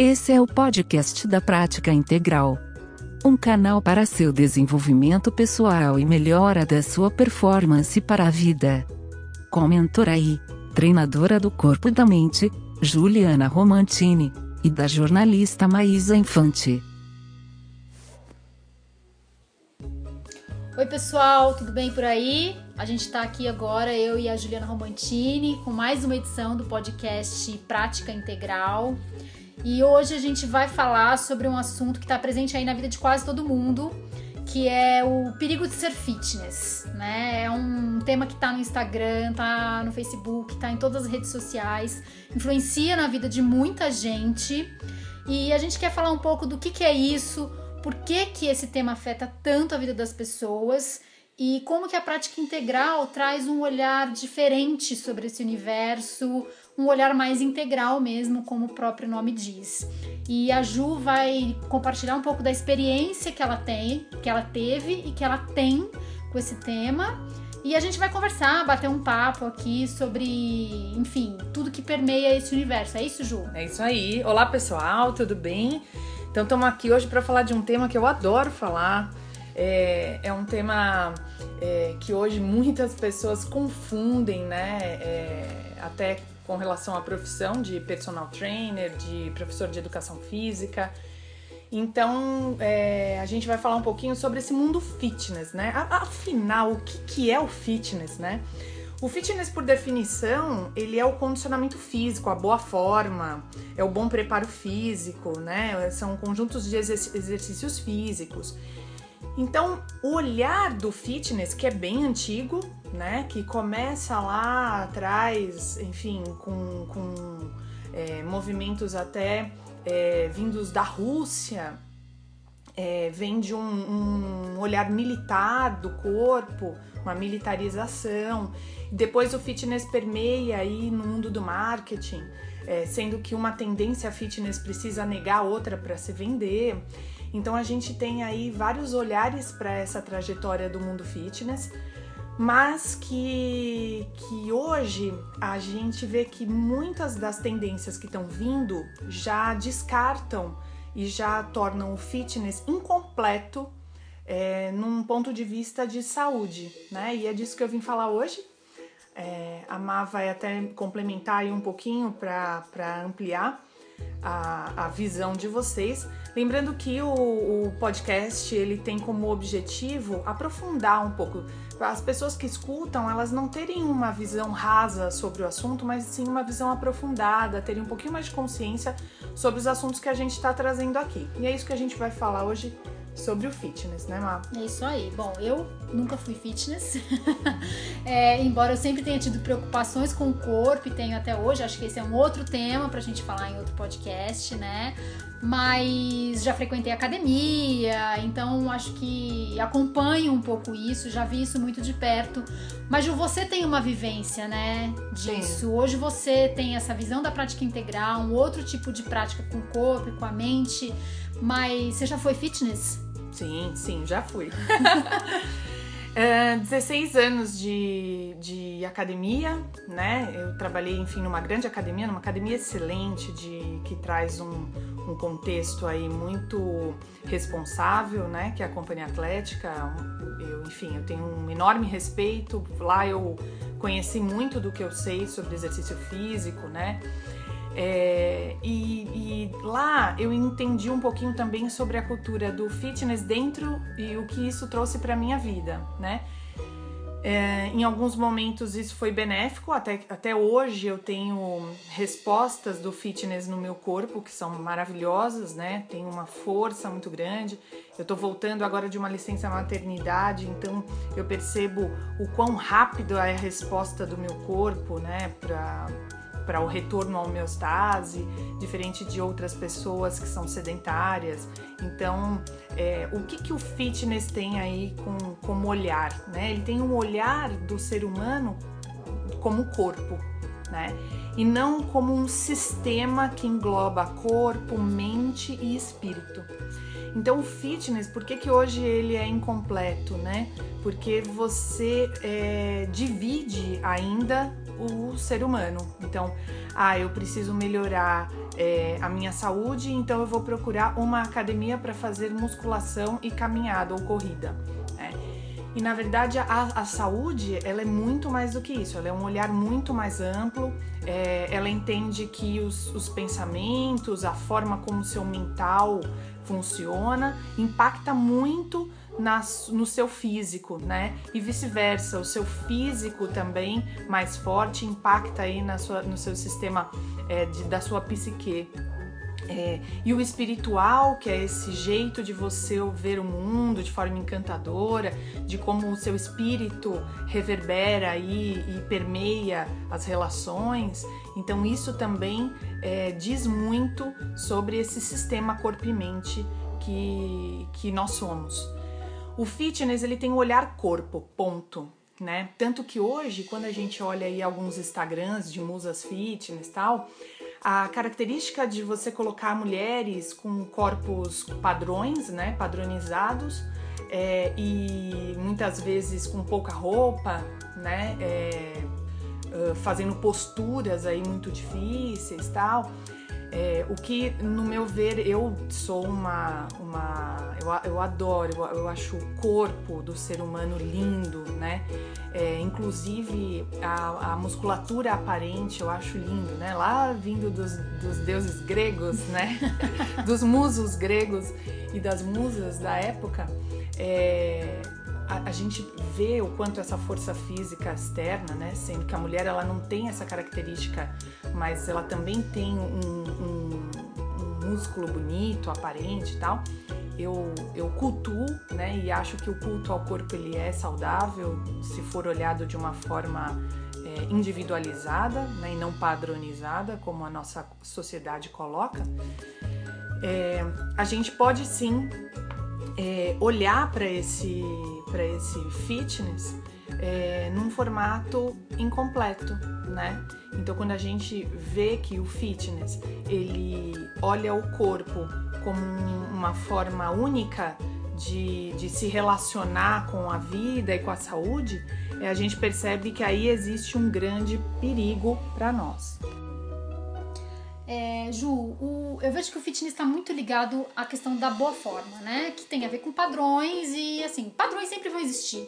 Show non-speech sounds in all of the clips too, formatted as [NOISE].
Esse é o podcast da Prática Integral. Um canal para seu desenvolvimento pessoal e melhora da sua performance para a vida. Com mentora e treinadora do corpo e da mente, Juliana Romantini, e da jornalista Maísa Infante. Oi, pessoal, tudo bem por aí? A gente está aqui agora, eu e a Juliana Romantini, com mais uma edição do podcast Prática Integral. E hoje a gente vai falar sobre um assunto que está presente aí na vida de quase todo mundo, que é o perigo de ser fitness, né? É um tema que está no Instagram, tá no Facebook, tá em todas as redes sociais, influencia na vida de muita gente. E a gente quer falar um pouco do que, que é isso, por que, que esse tema afeta tanto a vida das pessoas e como que a prática integral traz um olhar diferente sobre esse universo, um olhar mais integral mesmo, como o próprio nome diz. E a Ju vai compartilhar um pouco da experiência que ela tem, que ela teve e que ela tem com esse tema. E a gente vai conversar, bater um papo aqui sobre, enfim, tudo que permeia esse universo. É isso, Ju? É isso aí. Olá, pessoal, tudo bem? Então, estamos aqui hoje para falar de um tema que eu adoro falar. É, é um tema é, que hoje muitas pessoas confundem, né? É, até com relação à profissão de personal trainer, de professor de educação física. Então, é, a gente vai falar um pouquinho sobre esse mundo fitness, né? Afinal, o que, que é o fitness, né? O fitness, por definição, ele é o condicionamento físico, a boa forma, é o bom preparo físico, né? São conjuntos de exercícios físicos. Então, o olhar do fitness, que é bem antigo, né? Que começa lá atrás, enfim, com, com é, movimentos até é, vindos da Rússia, é, vem de um, um olhar militar do corpo, uma militarização. Depois o fitness permeia aí no mundo do marketing, é, sendo que uma tendência fitness precisa negar outra para se vender. Então a gente tem aí vários olhares para essa trajetória do mundo fitness, mas que, que hoje a gente vê que muitas das tendências que estão vindo já descartam e já tornam o fitness incompleto é, num ponto de vista de saúde, né? E é disso que eu vim falar hoje. É, a Má vai até complementar aí um pouquinho para ampliar a, a visão de vocês. Lembrando que o, o podcast ele tem como objetivo aprofundar um pouco as pessoas que escutam, elas não terem uma visão rasa sobre o assunto, mas sim uma visão aprofundada, terem um pouquinho mais de consciência sobre os assuntos que a gente está trazendo aqui. E é isso que a gente vai falar hoje sobre o fitness, né, Má? É isso aí. Bom, eu nunca fui fitness, [LAUGHS] é, embora eu sempre tenha tido preocupações com o corpo e tenho até hoje. Acho que esse é um outro tema pra gente falar em outro podcast, né? Mas já frequentei academia, então acho que acompanho um pouco isso, já vi isso muito de perto. Mas Ju, você tem uma vivência, né, disso. Sim. Hoje você tem essa visão da prática integral, um outro tipo de prática com o corpo e com a mente. Mas você já foi fitness? Sim, sim, já fui. [LAUGHS] é, 16 anos de, de academia, né? Eu trabalhei, enfim, numa grande academia, numa academia excelente, de, que traz um, um contexto aí muito responsável, né? Que é a Companhia Atlética. Eu, enfim, eu tenho um enorme respeito. Lá eu conheci muito do que eu sei sobre exercício físico, né? É, e, e, lá eu entendi um pouquinho também sobre a cultura do fitness dentro e o que isso trouxe para minha vida, né? É, em alguns momentos isso foi benéfico, até, até hoje eu tenho respostas do fitness no meu corpo que são maravilhosas, né? Tem uma força muito grande. Eu tô voltando agora de uma licença maternidade, então eu percebo o quão rápido é a resposta do meu corpo, né? Para o retorno à homeostase, diferente de outras pessoas que são sedentárias. Então, é, o que, que o fitness tem aí com, como olhar? Né? Ele tem um olhar do ser humano como corpo, né? E não como um sistema que engloba corpo, mente e espírito. Então o fitness, por que, que hoje ele é incompleto, né? Porque você é, divide ainda o ser humano. Então, ah, eu preciso melhorar é, a minha saúde, então eu vou procurar uma academia para fazer musculação e caminhada ou corrida. Né? E na verdade a, a, saúde ela é muito mais do que isso, ela é um olhar muito mais amplo, é, ela entende que os, os pensamentos, a forma como o seu mental funciona, impacta muito no seu físico, né? E vice-versa, o seu físico também mais forte impacta aí na sua, no seu sistema é, de, da sua psique. É, e o espiritual, que é esse jeito de você ver o mundo de forma encantadora, de como o seu espírito reverbera aí e permeia as relações. Então, isso também é, diz muito sobre esse sistema corpo e mente que, que nós somos. O fitness ele tem o olhar corpo, ponto. Né? Tanto que hoje, quando a gente olha aí alguns Instagrams de musas fitness e tal, a característica de você colocar mulheres com corpos padrões, né, padronizados, é, e muitas vezes com pouca roupa, né, é, fazendo posturas aí muito difíceis tal, é, o que, no meu ver, eu sou uma. uma eu, eu adoro, eu, eu acho o corpo do ser humano lindo, né? É, inclusive a, a, musculatura aparente eu acho lindo, né? Lá vindo dos, dos deuses gregos, né? [LAUGHS] dos musos gregos e das musas da época. É, a, a, gente vê o quanto essa força física externa, né, sendo que a mulher ela não tem essa característica, mas ela também tem um, um, um músculo bonito, aparente e tal. Eu, eu cultuo, né, e acho que o culto ao corpo ele é saudável se for olhado de uma forma é, individualizada, né, e não padronizada como a nossa sociedade coloca. É, a gente pode sim é, olhar para esse, esse fitness é, num formato incompleto, né? Então, quando a gente vê que o fitness ele olha o corpo como uma forma única de, de se relacionar com a vida e com a saúde, é, a gente percebe que aí existe um grande perigo para nós. É, Ju, o, eu vejo que o fitness está muito ligado à questão da boa forma, né? Que tem a ver com padrões e, assim, padrões sempre vão existir.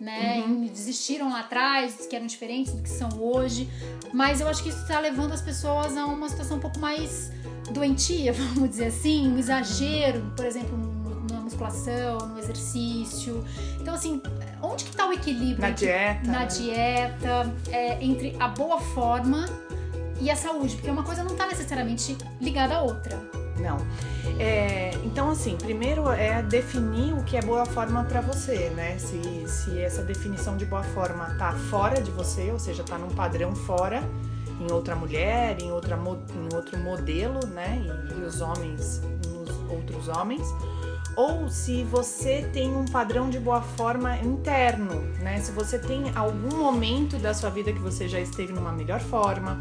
Né? Uhum. Desistiram lá atrás, que eram diferentes do que são hoje. Mas eu acho que isso está levando as pessoas a uma situação um pouco mais doentia, [LAUGHS] vamos dizer assim, um exagero, por exemplo, na musculação, no exercício. Então, assim, onde que está o equilíbrio? Na entre, dieta. Na né? dieta, é, entre a boa forma e a saúde, porque uma coisa não está necessariamente ligada à outra. Não. É, então, assim, primeiro é definir o que é boa forma para você, né? Se, se essa definição de boa forma tá fora de você, ou seja, tá num padrão fora, em outra mulher, em, outra, em outro modelo, né? E, e os homens nos outros homens. Ou se você tem um padrão de boa forma interno, né? Se você tem algum momento da sua vida que você já esteve numa melhor forma,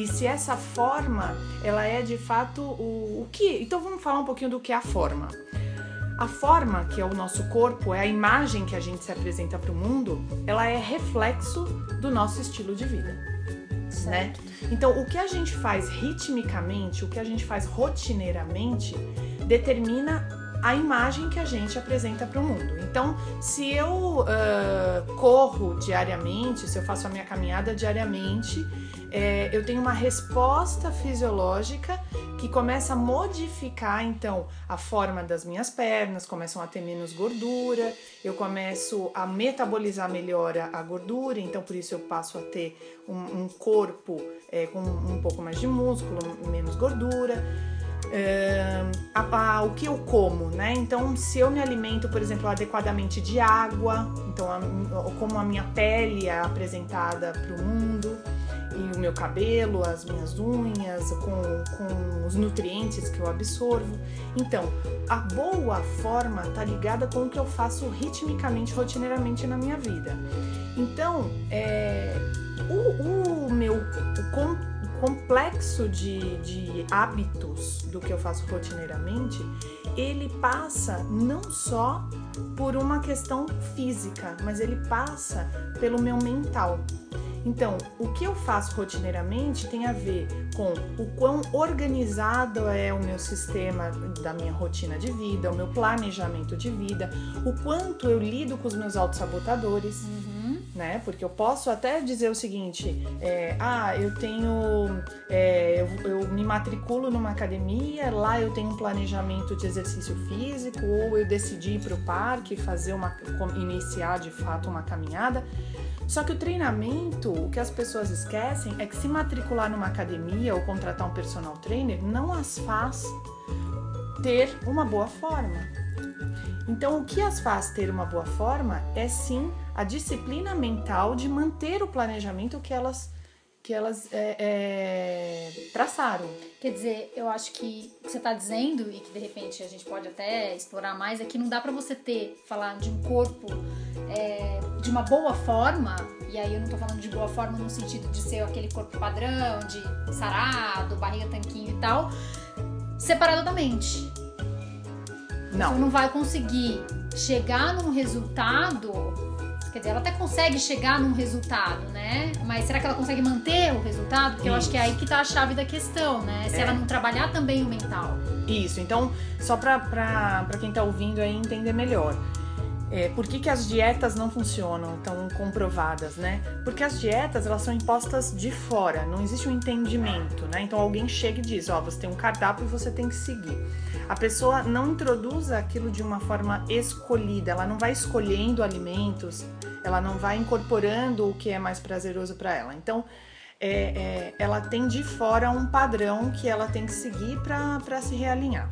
e se essa forma ela é de fato o, o que. Então vamos falar um pouquinho do que é a forma. A forma, que é o nosso corpo, é a imagem que a gente se apresenta para o mundo, ela é reflexo do nosso estilo de vida. Né? Então, o que a gente faz ritmicamente, o que a gente faz rotineiramente, determina a imagem que a gente apresenta para o mundo. Então, se eu uh, corro diariamente, se eu faço a minha caminhada diariamente, é, eu tenho uma resposta fisiológica que começa a modificar então a forma das minhas pernas, começam a ter menos gordura, eu começo a metabolizar melhor a gordura, então por isso eu passo a ter um, um corpo é, com um pouco mais de músculo, menos gordura. É, a, a, o que eu como, né? Então, se eu me alimento, por exemplo, adequadamente de água, então a, como a minha pele é apresentada para o mundo, e o meu cabelo, as minhas unhas, com, com os nutrientes que eu absorvo. Então, a boa forma está ligada com o que eu faço ritmicamente, rotineiramente na minha vida. Então, é, o, o meu o complexo de, de hábitos do que eu faço rotineiramente, ele passa não só por uma questão física, mas ele passa pelo meu mental. Então, o que eu faço rotineiramente tem a ver com o quão organizado é o meu sistema da minha rotina de vida, o meu planejamento de vida, o quanto eu lido com os meus autossabotadores. Uhum né? Porque eu posso até dizer o seguinte: é, ah, eu tenho. É, eu, eu, me matriculo numa academia, lá eu tenho um planejamento de exercício físico, ou eu decidi ir para o parque fazer uma. iniciar de fato uma caminhada. Só que o treinamento, o que as pessoas esquecem é que se matricular numa academia ou contratar um personal trainer não as faz ter uma boa forma. Então, o que as faz ter uma boa forma é sim a disciplina mental de manter o planejamento que elas que elas é, é, traçaram. Quer dizer, eu acho que o que você está dizendo e que de repente a gente pode até explorar mais é que não dá para você ter falar de um corpo é, de uma boa forma e aí eu não estou falando de boa forma no sentido de ser aquele corpo padrão, de sarado, barriga tanquinho e tal, separado da mente. Não. Você não vai conseguir chegar num resultado. Quer dizer, ela até consegue chegar num resultado, né? Mas será que ela consegue manter o resultado? Porque Isso. eu acho que é aí que tá a chave da questão, né? Se é. ela não trabalhar também o mental. Isso, então, só pra, pra, pra quem tá ouvindo aí entender melhor. É, por que, que as dietas não funcionam, tão comprovadas, né? Porque as dietas, elas são impostas de fora, não existe um entendimento, né? Então alguém chega e diz, ó, oh, você tem um cardápio e você tem que seguir. A pessoa não introduz aquilo de uma forma escolhida, ela não vai escolhendo alimentos, ela não vai incorporando o que é mais prazeroso para ela. Então, é, é, ela tem de fora um padrão que ela tem que seguir para se realinhar.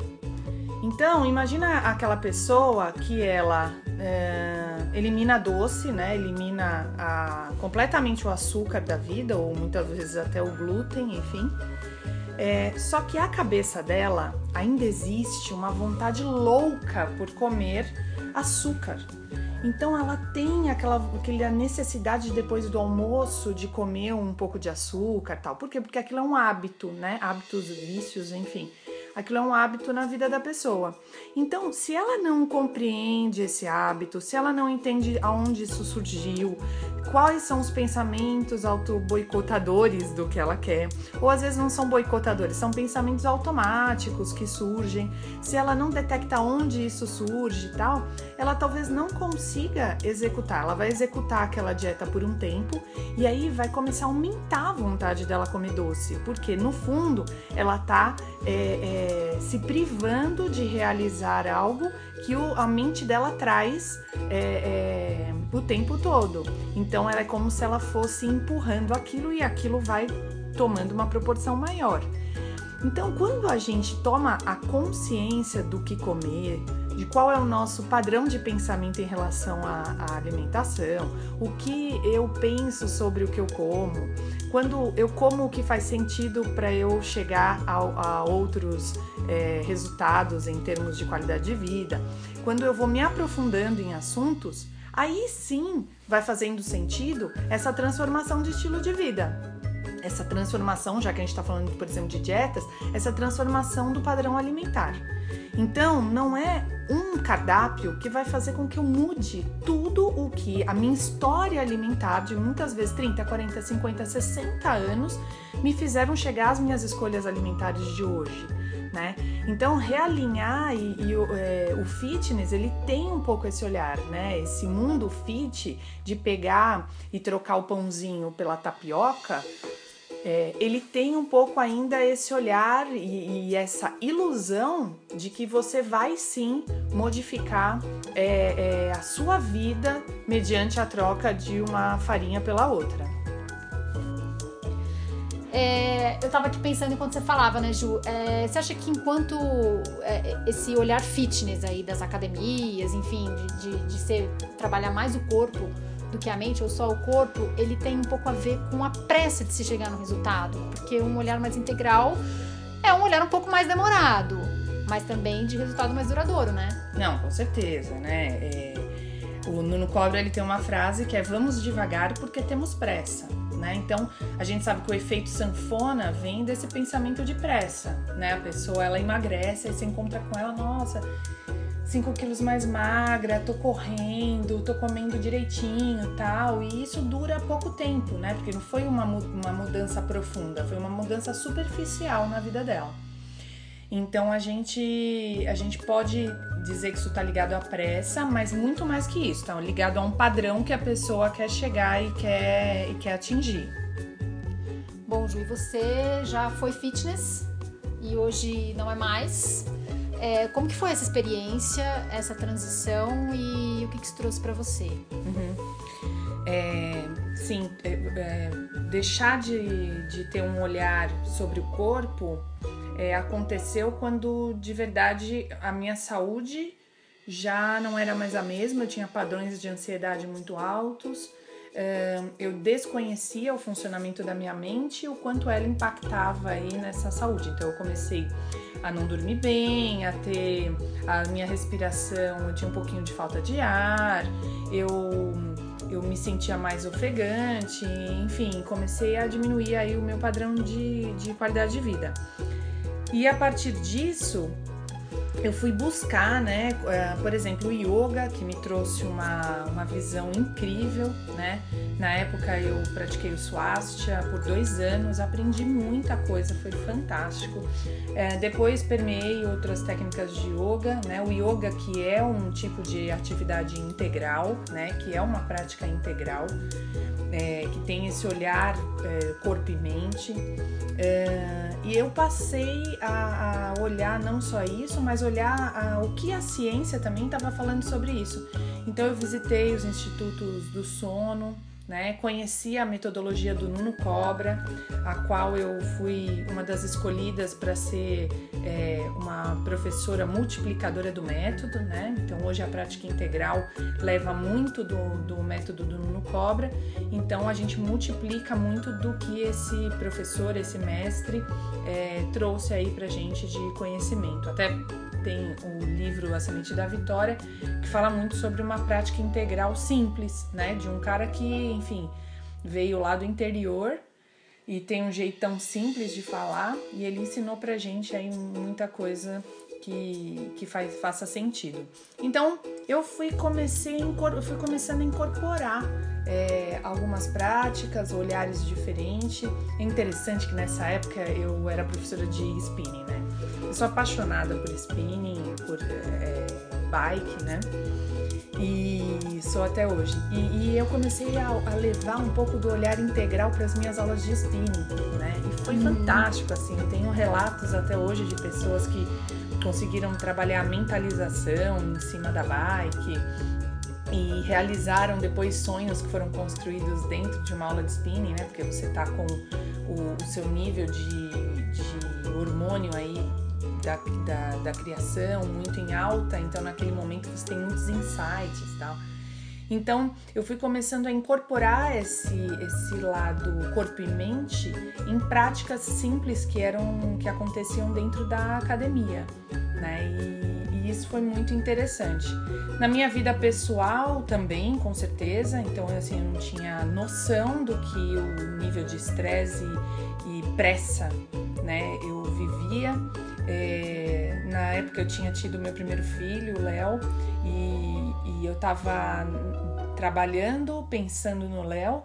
Então, imagina aquela pessoa que ela é, elimina doce, né? Elimina a, completamente o açúcar da vida, ou muitas vezes até o glúten, enfim. É, só que a cabeça dela ainda existe uma vontade louca por comer açúcar. Então ela tem aquela, aquela necessidade depois do almoço de comer um pouco de açúcar, tal. Por quê? Porque aquilo é um hábito, né? Hábitos, vícios, enfim. Aquilo é um hábito na vida da pessoa. Então, se ela não compreende esse hábito, se ela não entende aonde isso surgiu, quais são os pensamentos auto-boicotadores do que ela quer, ou às vezes não são boicotadores, são pensamentos automáticos que surgem. Se ela não detecta onde isso surge e tal, ela talvez não consiga executar. Ela vai executar aquela dieta por um tempo e aí vai começar a aumentar a vontade dela comer doce, porque no fundo ela tá é, é, se privando de realizar algo que o, a mente dela traz é, é, o tempo todo. Então ela é como se ela fosse empurrando aquilo e aquilo vai tomando uma proporção maior. Então, quando a gente toma a consciência do que comer, de qual é o nosso padrão de pensamento em relação à, à, alimentação, o que eu penso sobre o que eu como, quando eu como o que faz sentido para eu chegar a, a outros é, resultados em termos de qualidade de vida, quando eu vou me aprofundando em assuntos, aí sim vai fazendo sentido essa transformação de estilo de vida essa transformação, já que a gente está falando, por exemplo, de dietas, essa transformação do padrão alimentar. Então, não é um cardápio que vai fazer com que eu mude tudo o que a minha história alimentar de muitas vezes 30, 40, 50, 60 anos me fizeram chegar às minhas escolhas alimentares de hoje. Né? Então realinhar e, e é, o fitness ele tem um pouco esse olhar, né? Esse mundo fit de pegar e trocar o pãozinho pela tapioca é, ele tem um pouco ainda esse olhar e, e, essa ilusão de que você vai sim modificar é, é, a sua vida mediante a troca de uma farinha pela outra. É, eu tava aqui pensando enquanto você falava, né, Ju? É, você acha que enquanto é, esse olhar fitness aí das academias, enfim, de, de, de ser, trabalhar mais o corpo, do que a mente ou só o corpo, ele tem um pouco a ver com a pressa de se chegar no resultado, porque um olhar mais integral é um olhar um pouco mais demorado, mas também de resultado mais duradouro, né? Não, com certeza, né? É, o Nuno Cobra ele tem uma frase que é vamos devagar porque temos pressa. Né? Então, a gente sabe que o efeito sanfona vem desse pensamento de pressa, né? A pessoa ela emagrece, aí você encontra com ela, nossa, 5 quilos mais magra, tô correndo, tô comendo direitinho tal. E isso dura pouco tempo, né? Porque não foi uma, uma mudança profunda, foi uma mudança superficial na vida dela. Então a gente, a gente pode dizer que isso está ligado à pressa, mas muito mais que isso, tá ligado a um padrão que a pessoa quer chegar e quer, e quer atingir. Bom, Ju, e você já foi fitness e hoje não é mais. É, como que foi essa experiência, essa transição e o que, que isso trouxe para você? Uhum. É, sim, é, é, deixar de, de ter um olhar sobre o corpo é, aconteceu quando de verdade a minha saúde já não era mais a mesma, eu tinha padrões de ansiedade muito altos, eu desconhecia o funcionamento da minha mente e o quanto ela impactava aí nessa saúde. Então eu comecei a não dormir bem, a ter a minha respiração, eu tinha um pouquinho de falta de ar, eu eu me sentia mais ofegante, enfim, comecei a diminuir aí o meu padrão de, de qualidade de vida. E a partir disso, eu fui buscar, né, eh, por exemplo, o yoga, que me trouxe uma, uma visão incrível, né? Na época eu pratiquei o swastika por dois anos, aprendi muita coisa, foi fantástico. É, depois permeei outras técnicas de yoga, né? O yoga que é um tipo de atividade integral, né? Que é uma prática integral, é, que tem esse olhar é, corpo e mente. É, e eu passei a, a, olhar não só isso, mas olhar a, o que a ciência também estava falando sobre isso. Então eu visitei os institutos do sono, né? Conheci a metodologia do Nuno Cobra, a qual eu fui uma das escolhidas para ser é, uma professora multiplicadora do método, né? Então hoje a prática integral leva muito do, do método do Nuno Cobra, então a gente multiplica muito do que esse professor, esse mestre é, trouxe aí para gente de conhecimento. Até tem o livro A Semente da Vitória, que fala muito sobre uma prática integral simples, né? De um cara que, enfim, veio lá do interior e tem um jeitão simples de falar e ele ensinou pra gente aí muita coisa que, que faz, faça sentido. Então eu fui, comecei fui começando a incorporar é, algumas práticas, olhares diferentes. É interessante que nessa época eu era professora de spinning, né? Eu sou apaixonada por spinning, por é, bike, né? E sou até hoje. E, e eu comecei a, a, levar um pouco do olhar integral para as minhas aulas de spinning, né? E foi uhum. fantástico, assim. Eu tenho relatos até hoje de pessoas que conseguiram trabalhar a mentalização em cima da bike e realizaram depois sonhos que foram construídos dentro de uma aula de spinning, né? Porque você tá com o, o seu nível de, de hormônio aí da, da, da, criação muito em alta, então naquele momento você tem muitos insights e tal. Então eu fui começando a incorporar esse, esse lado corpo e mente em práticas simples que eram que aconteciam dentro da academia, né? E, isso foi muito interessante. Na minha vida pessoal também, com certeza. Então assim eu não tinha noção do que o nível de estresse e, pressa, né? Eu vivia. É, na época eu tinha tido meu primeiro filho, o Léo, e, e eu tava trabalhando, pensando no Léo.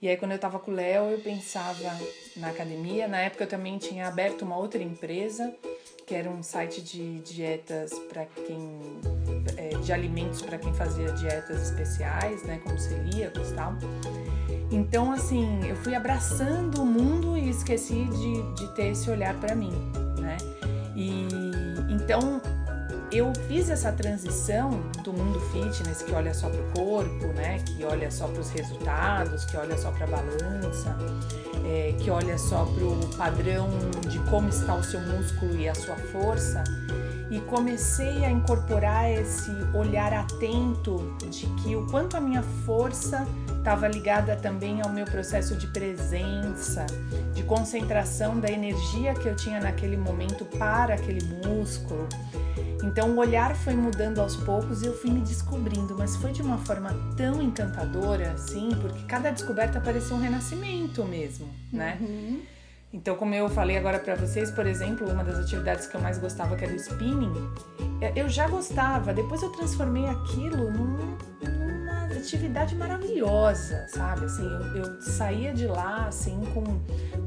E aí quando eu tava com o Léo, eu pensava na academia. Na época eu também tinha aberto uma outra empresa, que era um site de dietas para quem é, de alimentos para quem fazia dietas especiais, né, como celíacos e tal. Então, assim, eu fui abraçando o mundo e esqueci de, de ter esse olhar para mim, né? E então eu fiz essa transição do mundo fitness que olha só para o corpo, né? Que olha só para os resultados, que olha só para a balança, é, que olha só para o padrão de como está o seu músculo e a sua força. E comecei a incorporar esse olhar atento de que o quanto a minha força estava ligada também ao meu processo de presença, de concentração da energia que eu tinha naquele momento para aquele músculo. Então o olhar foi mudando aos poucos e eu fui me descobrindo, mas foi de uma forma tão encantadora, assim, porque cada descoberta parecia um renascimento mesmo, né? Uhum. Então, como eu falei agora para vocês, por exemplo, uma das atividades que eu mais gostava, que era o spinning, é, eu já gostava, depois eu transformei aquilo num, numa atividade maravilhosa, sabe? Assim, eu, eu saía de lá assim com,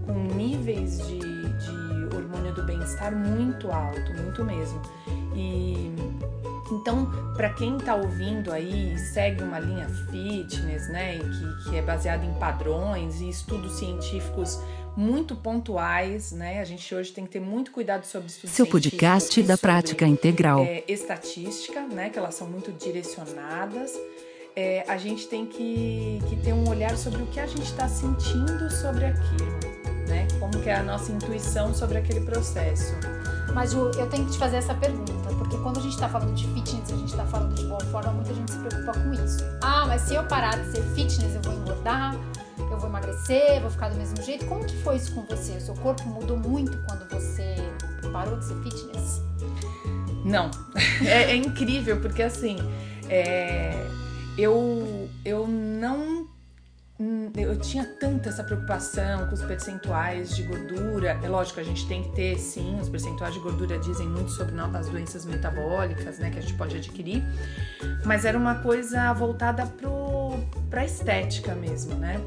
com níveis de, de hormônio do bem-estar muito alto, muito mesmo. E então, para quem está ouvindo aí, segue uma linha fitness, né, que, que é baseada em padrões e estudos científicos muito pontuais, né? A gente hoje tem que ter muito cuidado sobre estudos Seu podcast da prática integral. É, estatística, né? Que elas são muito direcionadas. É, a gente tem que, que ter um olhar sobre o que a gente está sentindo sobre aquilo, né? Como que é a nossa intuição sobre aquele processo. Mas Ju, eu tenho que te fazer essa pergunta, porque quando a gente está falando de fitness, a gente está falando de boa forma, muita gente se preocupa com isso. Ah, mas se eu parar de ser fitness, eu vou engordar eu vou emagrecer, vou ficar do mesmo jeito. Como que foi isso com você? O seu corpo mudou muito quando você parou de ser fitness? Não, [LAUGHS] é, é incrível porque assim, é, eu eu não eu tinha tanta essa preocupação com os percentuais de gordura. É lógico, a gente tem que ter, sim, os percentuais de gordura dizem muito sobre as doenças metabólicas, né, que a gente pode adquirir. Mas era uma coisa voltada para a estética mesmo, né?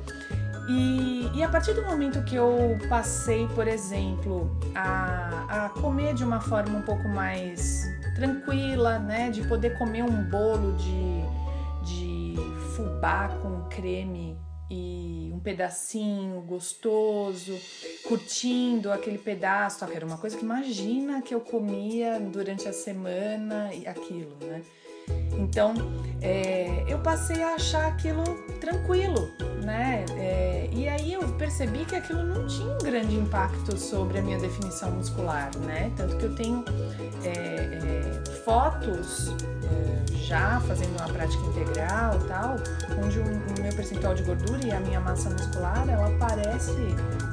E, e, a partir do momento que eu passei, por exemplo, a, a comer de uma forma um pouco mais tranquila, né? De poder comer um bolo de, de fubá com creme pedacinho gostoso, curtindo aquele pedaço, era uma coisa que imagina que eu comia durante a semana e aquilo, né? Então, é, eu passei a achar aquilo tranquilo, né? É, e aí eu percebi que aquilo não tinha um grande impacto sobre a minha definição muscular, né? Tanto que eu tenho é, é fotos já fazendo uma prática integral tal, onde o, o, meu percentual de gordura e a minha massa muscular, ela aparece,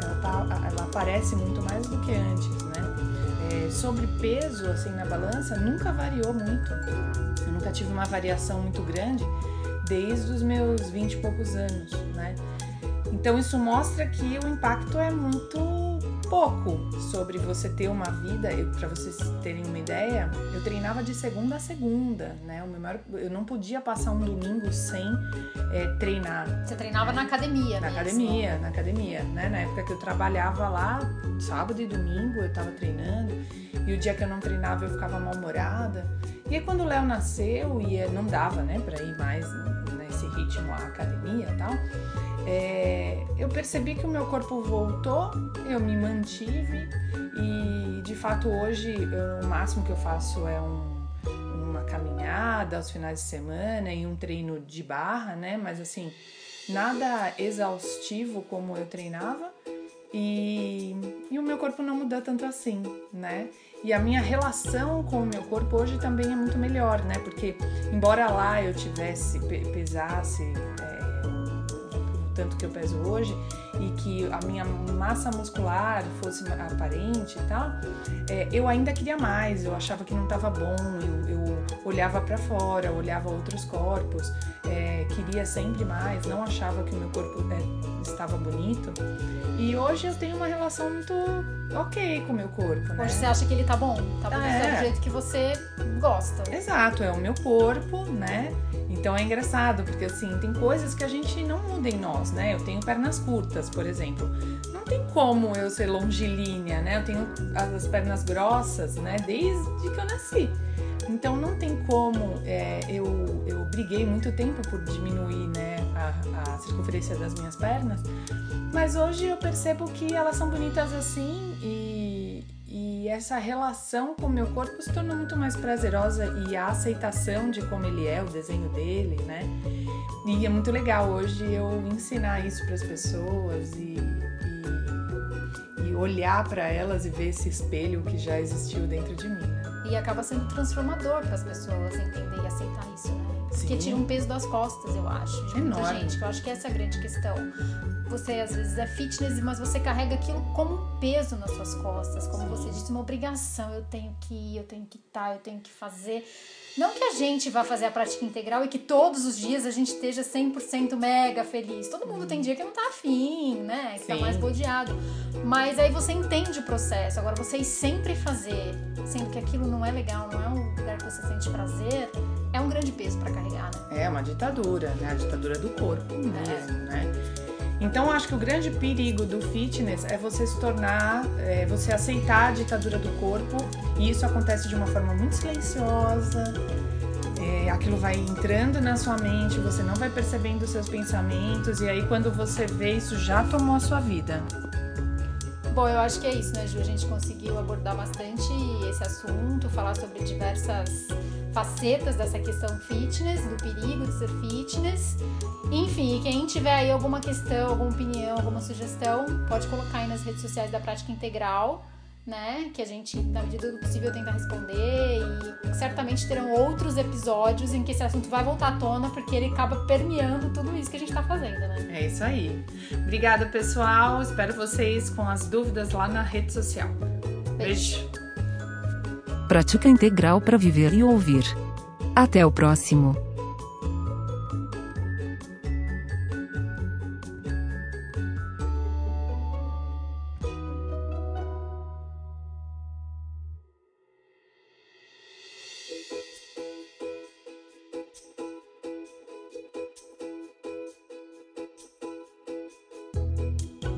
ela, tá, ela aparece muito mais do que antes, né? É, sobre peso, assim, na balança, nunca variou muito. Eu nunca tive uma variação muito grande desde os meus 20 e poucos anos, né? Então isso mostra que o impacto é muito pouco sobre você ter uma vida. Para vocês terem uma ideia, eu treinava de segunda a segunda, né? O meu maior, eu não podia passar um domingo sem é, treinar. Você treinava né? na academia? Na mesmo. academia, na academia, né? Na época que eu trabalhava lá, sábado e domingo eu estava treinando. E o dia que eu não treinava eu ficava mal-humorada. E aí quando o Léo nasceu e não dava, né, para ir mais nesse ritmo à academia e tal, é, eu percebi que o meu corpo voltou, eu me mantive e de fato hoje eu, o máximo que eu faço é um, uma caminhada aos finais de semana e um treino de barra, né? Mas assim, nada exaustivo como eu treinava e, e o meu corpo não mudou tanto assim, né? E a minha relação com o meu corpo hoje também é muito melhor, né? Porque embora lá eu tivesse, pesasse é, tanto que eu peso hoje e que a minha massa muscular fosse aparente e tal, é, eu ainda queria mais, eu achava que não estava bom, eu, eu olhava para fora, olhava outros corpos, é, queria sempre mais, não achava que o meu corpo é, estava bonito. E hoje eu tenho uma relação muito ok com o meu corpo, né? Hoje você acha que ele tá bom? Tá bom é. do jeito que você gosta. Exato, é o meu corpo, né? Então é engraçado, porque assim, tem coisas que a gente não muda em nós, né? Eu tenho pernas curtas, por exemplo. Não tem como eu ser longilínea, né? Eu tenho as pernas grossas, né? Desde que eu nasci. Então não tem como. É, eu, eu briguei muito tempo por diminuir né, a, a circunferência das minhas pernas, mas hoje eu percebo que elas são bonitas assim e, essa relação com o meu corpo se tornou muito mais prazerosa e a aceitação de como ele é, o desenho dele, né? E é muito legal hoje eu ensinar isso para as pessoas e, e, e olhar para elas e ver esse espelho que já existiu dentro de mim. Né? E acaba sendo transformador para as pessoas entender e aceitar isso, né? Porque Sim. tira um peso das costas, eu acho. De muita Enorme. gente. Eu acho que essa é a grande questão. Você às vezes é fitness, mas você carrega aquilo como um peso nas suas costas. Como você disse, uma obrigação. Eu tenho que ir, eu tenho que estar, eu tenho que fazer. Não que a gente vá fazer a prática integral e que todos os dias a gente esteja 100% mega feliz. Todo mundo tem dia que não tá afim, né? Que tá Sim. mais bodeado. Mas aí você entende o processo. Agora, você ir sempre fazer, sendo que aquilo não é legal, não é um lugar que você sente prazer, é um grande peso pra carregar, né? É uma ditadura, né? A ditadura do corpo mesmo, né? Então, eu acho que o grande perigo do fitness é você se tornar, é, você aceitar a ditadura do corpo, e isso acontece de uma forma muito silenciosa. é, aquilo vai entrando na sua mente, você não vai percebendo os seus pensamentos, e aí quando você vê, isso já tomou a sua vida. Bom, eu acho que é isso, né, Ju? A gente conseguiu abordar bastante esse assunto, falar sobre diversas facetas dessa questão fitness, do perigo de ser fitness. Enfim, quem tiver aí alguma questão, alguma opinião, alguma sugestão, pode colocar aí nas redes sociais da Prática Integral, né? Que a gente, na medida do possível, tenta responder e certamente terão outros episódios em que esse assunto vai voltar à tona, porque ele acaba permeando tudo isso que a gente tá fazendo, né? É isso aí. Obrigada, pessoal. Espero vocês com as dúvidas lá na rede social. Beijo. Prática integral para viver e ouvir. Até o próximo.